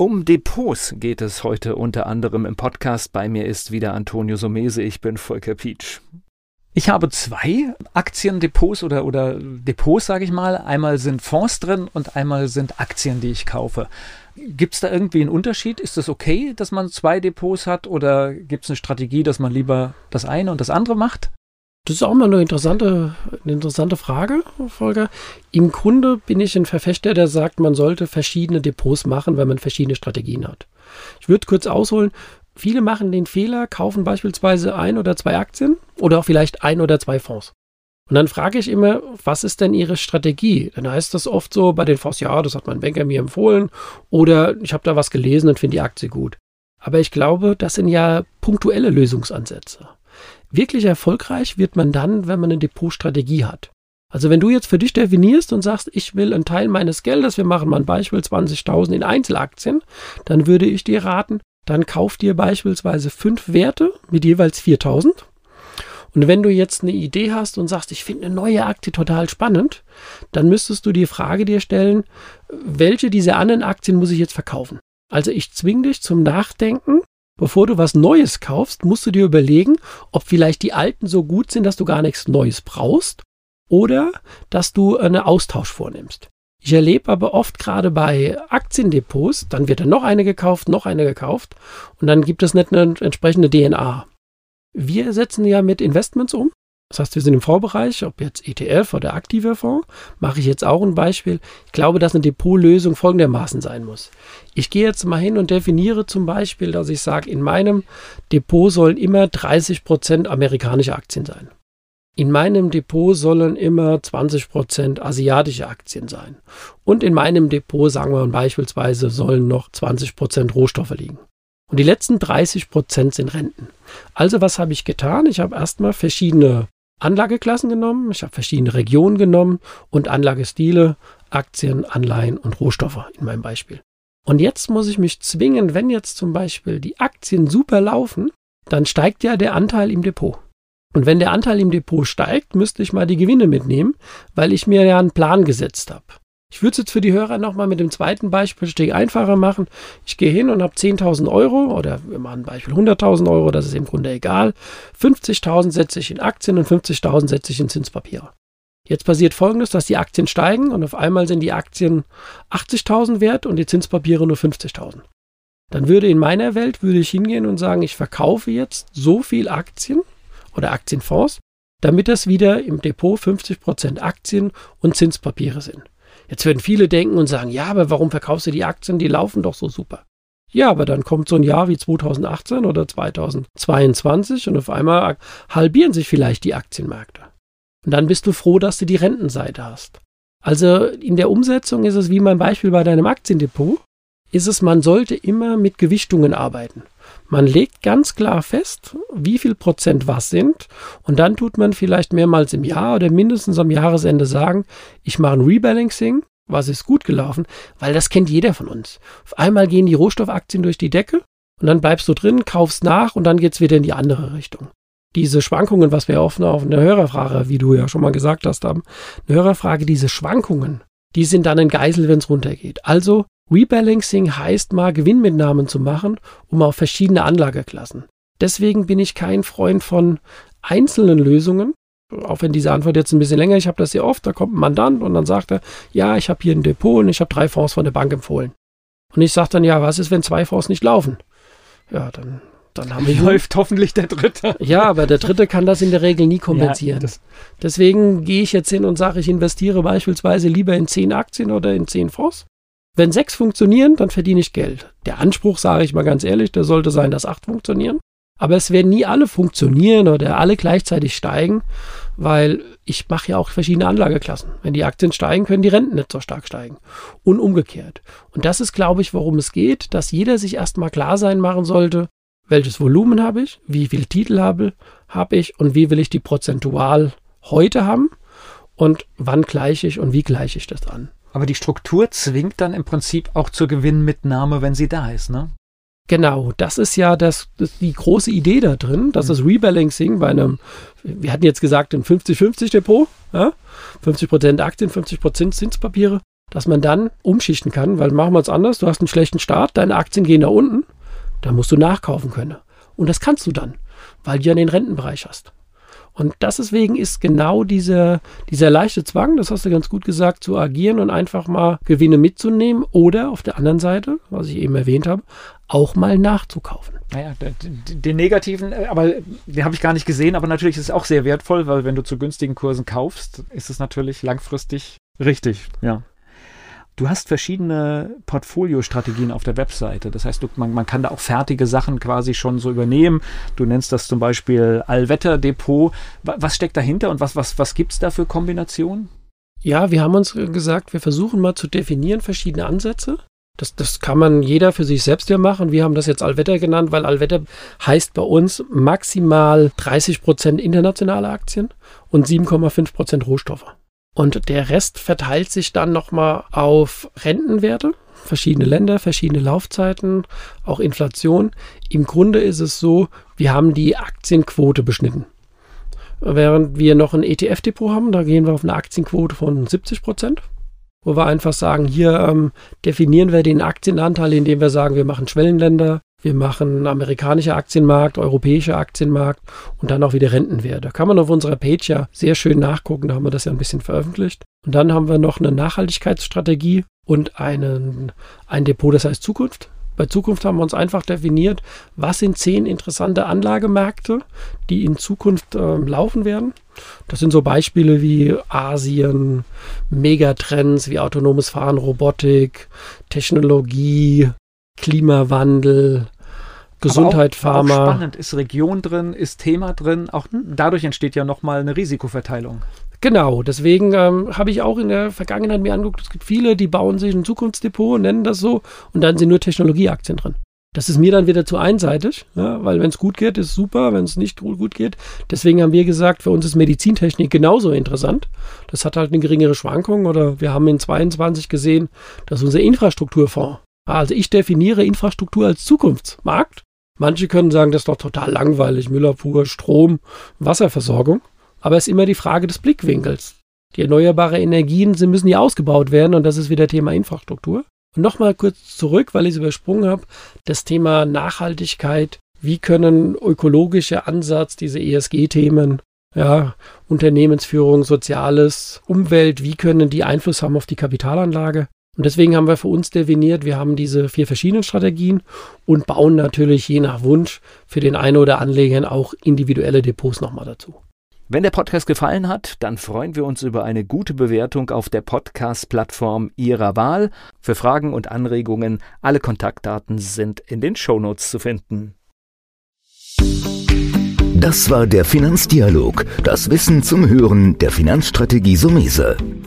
Um Depots geht es heute unter anderem im Podcast. Bei mir ist wieder Antonio Somese. Ich bin Volker Pietsch. Ich habe zwei Aktiendepots oder, oder Depots, sage ich mal. Einmal sind Fonds drin und einmal sind Aktien, die ich kaufe. Gibt es da irgendwie einen Unterschied? Ist es okay, dass man zwei Depots hat oder gibt es eine Strategie, dass man lieber das eine und das andere macht? Das ist auch mal eine interessante, eine interessante Frage, Volker. Im Grunde bin ich ein Verfechter, der sagt, man sollte verschiedene Depots machen, wenn man verschiedene Strategien hat. Ich würde kurz ausholen. Viele machen den Fehler, kaufen beispielsweise ein oder zwei Aktien oder auch vielleicht ein oder zwei Fonds. Und dann frage ich immer, was ist denn Ihre Strategie? Dann heißt das oft so bei den Fonds, ja, das hat mein Banker mir empfohlen oder ich habe da was gelesen und finde die Aktie gut. Aber ich glaube, das sind ja punktuelle Lösungsansätze. Wirklich erfolgreich wird man dann, wenn man eine Depotstrategie hat. Also wenn du jetzt für dich definierst und sagst, ich will einen Teil meines Geldes, wir machen mal ein Beispiel 20.000 in Einzelaktien, dann würde ich dir raten, dann kauf dir beispielsweise fünf Werte mit jeweils 4.000. Und wenn du jetzt eine Idee hast und sagst, ich finde eine neue Aktie total spannend, dann müsstest du die Frage dir stellen, welche dieser anderen Aktien muss ich jetzt verkaufen? Also ich zwinge dich zum Nachdenken, bevor du was Neues kaufst, musst du dir überlegen, ob vielleicht die alten so gut sind, dass du gar nichts Neues brauchst oder dass du einen Austausch vornimmst. Ich erlebe aber oft gerade bei Aktiendepots, dann wird dann noch eine gekauft, noch eine gekauft und dann gibt es nicht eine entsprechende DNA. Wir setzen ja mit Investments um. Das heißt, wir sind im Vorbereich, ob jetzt ETF oder aktiver Fonds, mache ich jetzt auch ein Beispiel. Ich glaube, dass eine Depotlösung folgendermaßen sein muss. Ich gehe jetzt mal hin und definiere zum Beispiel, dass ich sage, in meinem Depot sollen immer 30 Prozent amerikanische Aktien sein. In meinem Depot sollen immer 20 Prozent asiatische Aktien sein. Und in meinem Depot, sagen wir mal beispielsweise, sollen noch 20 Prozent Rohstoffe liegen. Und die letzten 30 Prozent sind Renten. Also was habe ich getan? Ich habe erstmal verschiedene Anlageklassen genommen, ich habe verschiedene Regionen genommen und Anlagestile, Aktien, Anleihen und Rohstoffe in meinem Beispiel. Und jetzt muss ich mich zwingen, wenn jetzt zum Beispiel die Aktien super laufen, dann steigt ja der Anteil im Depot. Und wenn der Anteil im Depot steigt, müsste ich mal die Gewinne mitnehmen, weil ich mir ja einen Plan gesetzt habe. Ich würde es jetzt für die Hörer nochmal mit dem zweiten Beispiel einfacher machen. Ich gehe hin und habe 10.000 Euro oder wir machen ein Beispiel 100.000 Euro, das ist im Grunde egal. 50.000 setze ich in Aktien und 50.000 setze ich in Zinspapiere. Jetzt passiert folgendes, dass die Aktien steigen und auf einmal sind die Aktien 80.000 wert und die Zinspapiere nur 50.000. Dann würde in meiner Welt, würde ich hingehen und sagen, ich verkaufe jetzt so viel Aktien oder Aktienfonds, damit das wieder im Depot 50% Aktien und Zinspapiere sind. Jetzt werden viele denken und sagen, ja, aber warum verkaufst du die Aktien? Die laufen doch so super. Ja, aber dann kommt so ein Jahr wie 2018 oder 2022 und auf einmal halbieren sich vielleicht die Aktienmärkte. Und dann bist du froh, dass du die Rentenseite hast. Also in der Umsetzung ist es wie mein Beispiel bei deinem Aktiendepot, ist es, man sollte immer mit Gewichtungen arbeiten. Man legt ganz klar fest, wie viel Prozent was sind und dann tut man vielleicht mehrmals im Jahr oder mindestens am Jahresende sagen, ich mache ein Rebalancing, was ist gut gelaufen, weil das kennt jeder von uns. Auf einmal gehen die Rohstoffaktien durch die Decke und dann bleibst du drin, kaufst nach und dann geht es wieder in die andere Richtung. Diese Schwankungen, was wir oft auf eine Hörerfrage, wie du ja schon mal gesagt hast, haben, eine Hörerfrage, diese Schwankungen, die sind dann ein Geisel, wenn es runtergeht. Also Rebalancing heißt mal Gewinnmitnahmen zu machen, um auf verschiedene Anlageklassen. Deswegen bin ich kein Freund von einzelnen Lösungen, auch wenn diese Antwort jetzt ein bisschen länger, ich habe das sehr oft, da kommt ein Mandant und dann sagt er, ja, ich habe hier ein Depot und ich habe drei Fonds von der Bank empfohlen. Und ich sage dann, ja, was ist, wenn zwei Fonds nicht laufen? Ja, dann, dann haben wir. Läuft hoffentlich der dritte. Ja, aber der dritte kann das in der Regel nie kompensieren. Ja, Deswegen gehe ich jetzt hin und sage, ich investiere beispielsweise lieber in zehn Aktien oder in zehn Fonds wenn sechs funktionieren, dann verdiene ich Geld. Der Anspruch, sage ich mal ganz ehrlich, der sollte sein, dass acht funktionieren. Aber es werden nie alle funktionieren oder alle gleichzeitig steigen, weil ich mache ja auch verschiedene Anlageklassen. Wenn die Aktien steigen, können die Renten nicht so stark steigen. Und umgekehrt. Und das ist, glaube ich, worum es geht, dass jeder sich erstmal klar sein machen sollte, welches Volumen habe ich, wie viel Titel habe, habe ich und wie will ich die prozentual heute haben und wann gleiche ich und wie gleiche ich das an. Aber die Struktur zwingt dann im Prinzip auch zur Gewinnmitnahme, wenn sie da ist, ne? Genau, das ist ja das, das die große Idee da drin, dass mhm. das Rebalancing bei einem, wir hatten jetzt gesagt, ein 50-50 Depot, ja? 50% Aktien, 50% Zinspapiere, dass man dann umschichten kann, weil machen wir es anders, du hast einen schlechten Start, deine Aktien gehen nach unten, dann musst du nachkaufen können. Und das kannst du dann, weil du ja den Rentenbereich hast. Und deswegen ist genau dieser, dieser leichte Zwang, das hast du ganz gut gesagt, zu agieren und einfach mal Gewinne mitzunehmen oder auf der anderen Seite, was ich eben erwähnt habe, auch mal nachzukaufen. Naja, den, den negativen, äh, aber den habe ich gar nicht gesehen, aber natürlich ist es auch sehr wertvoll, weil wenn du zu günstigen Kursen kaufst, ist es natürlich langfristig richtig, ja. Du hast verschiedene Portfoliostrategien auf der Webseite. Das heißt, du, man, man, kann da auch fertige Sachen quasi schon so übernehmen. Du nennst das zum Beispiel Allwetterdepot. Was steckt dahinter und was, was, was gibt es da für Kombinationen? Ja, wir haben uns gesagt, wir versuchen mal zu definieren verschiedene Ansätze. Das, das kann man jeder für sich selbst ja machen. Wir haben das jetzt Allwetter genannt, weil Allwetter heißt bei uns maximal 30 Prozent internationale Aktien und 7,5 Prozent Rohstoffe. Und der Rest verteilt sich dann nochmal auf Rentenwerte, verschiedene Länder, verschiedene Laufzeiten, auch Inflation. Im Grunde ist es so, wir haben die Aktienquote beschnitten. Während wir noch ein ETF-Depot haben, da gehen wir auf eine Aktienquote von 70 Prozent, wo wir einfach sagen, hier ähm, definieren wir den Aktienanteil, indem wir sagen, wir machen Schwellenländer, wir machen amerikanischer Aktienmarkt, europäischer Aktienmarkt und dann auch wieder Rentenwerte. Da kann man auf unserer Page ja sehr schön nachgucken, da haben wir das ja ein bisschen veröffentlicht. Und dann haben wir noch eine Nachhaltigkeitsstrategie und einen, ein Depot, das heißt Zukunft. Bei Zukunft haben wir uns einfach definiert, was sind zehn interessante Anlagemärkte, die in Zukunft äh, laufen werden. Das sind so Beispiele wie Asien, Megatrends wie autonomes Fahren, Robotik, Technologie, Klimawandel, Gesundheit, Aber auch, Pharma. Auch spannend, ist Region drin, ist Thema drin, auch dadurch entsteht ja nochmal eine Risikoverteilung. Genau, deswegen ähm, habe ich auch in der Vergangenheit mir angeguckt, es gibt viele, die bauen sich ein Zukunftsdepot, nennen das so, und dann sind nur Technologieaktien drin. Das ist mir dann wieder zu einseitig, ja, weil wenn es gut geht, ist super, wenn es nicht gut geht. Deswegen haben wir gesagt, für uns ist Medizintechnik genauso interessant. Das hat halt eine geringere Schwankung oder wir haben in 22 gesehen, dass unser Infrastrukturfonds also ich definiere Infrastruktur als Zukunftsmarkt. Manche können sagen, das ist doch total langweilig, Müllabfuhr, Strom, Wasserversorgung. Aber es ist immer die Frage des Blickwinkels. Die erneuerbaren Energien sie müssen ja ausgebaut werden und das ist wieder Thema Infrastruktur. Und nochmal kurz zurück, weil ich es übersprungen habe, das Thema Nachhaltigkeit. Wie können ökologische Ansatz, diese ESG-Themen, ja, Unternehmensführung, Soziales, Umwelt, wie können die Einfluss haben auf die Kapitalanlage? Und deswegen haben wir für uns definiert, wir haben diese vier verschiedenen Strategien und bauen natürlich je nach Wunsch für den einen oder Anleger auch individuelle Depots nochmal dazu. Wenn der Podcast gefallen hat, dann freuen wir uns über eine gute Bewertung auf der Podcast-Plattform Ihrer Wahl. Für Fragen und Anregungen, alle Kontaktdaten sind in den Shownotes zu finden. Das war der Finanzdialog, das Wissen zum Hören der Finanzstrategie Sumese.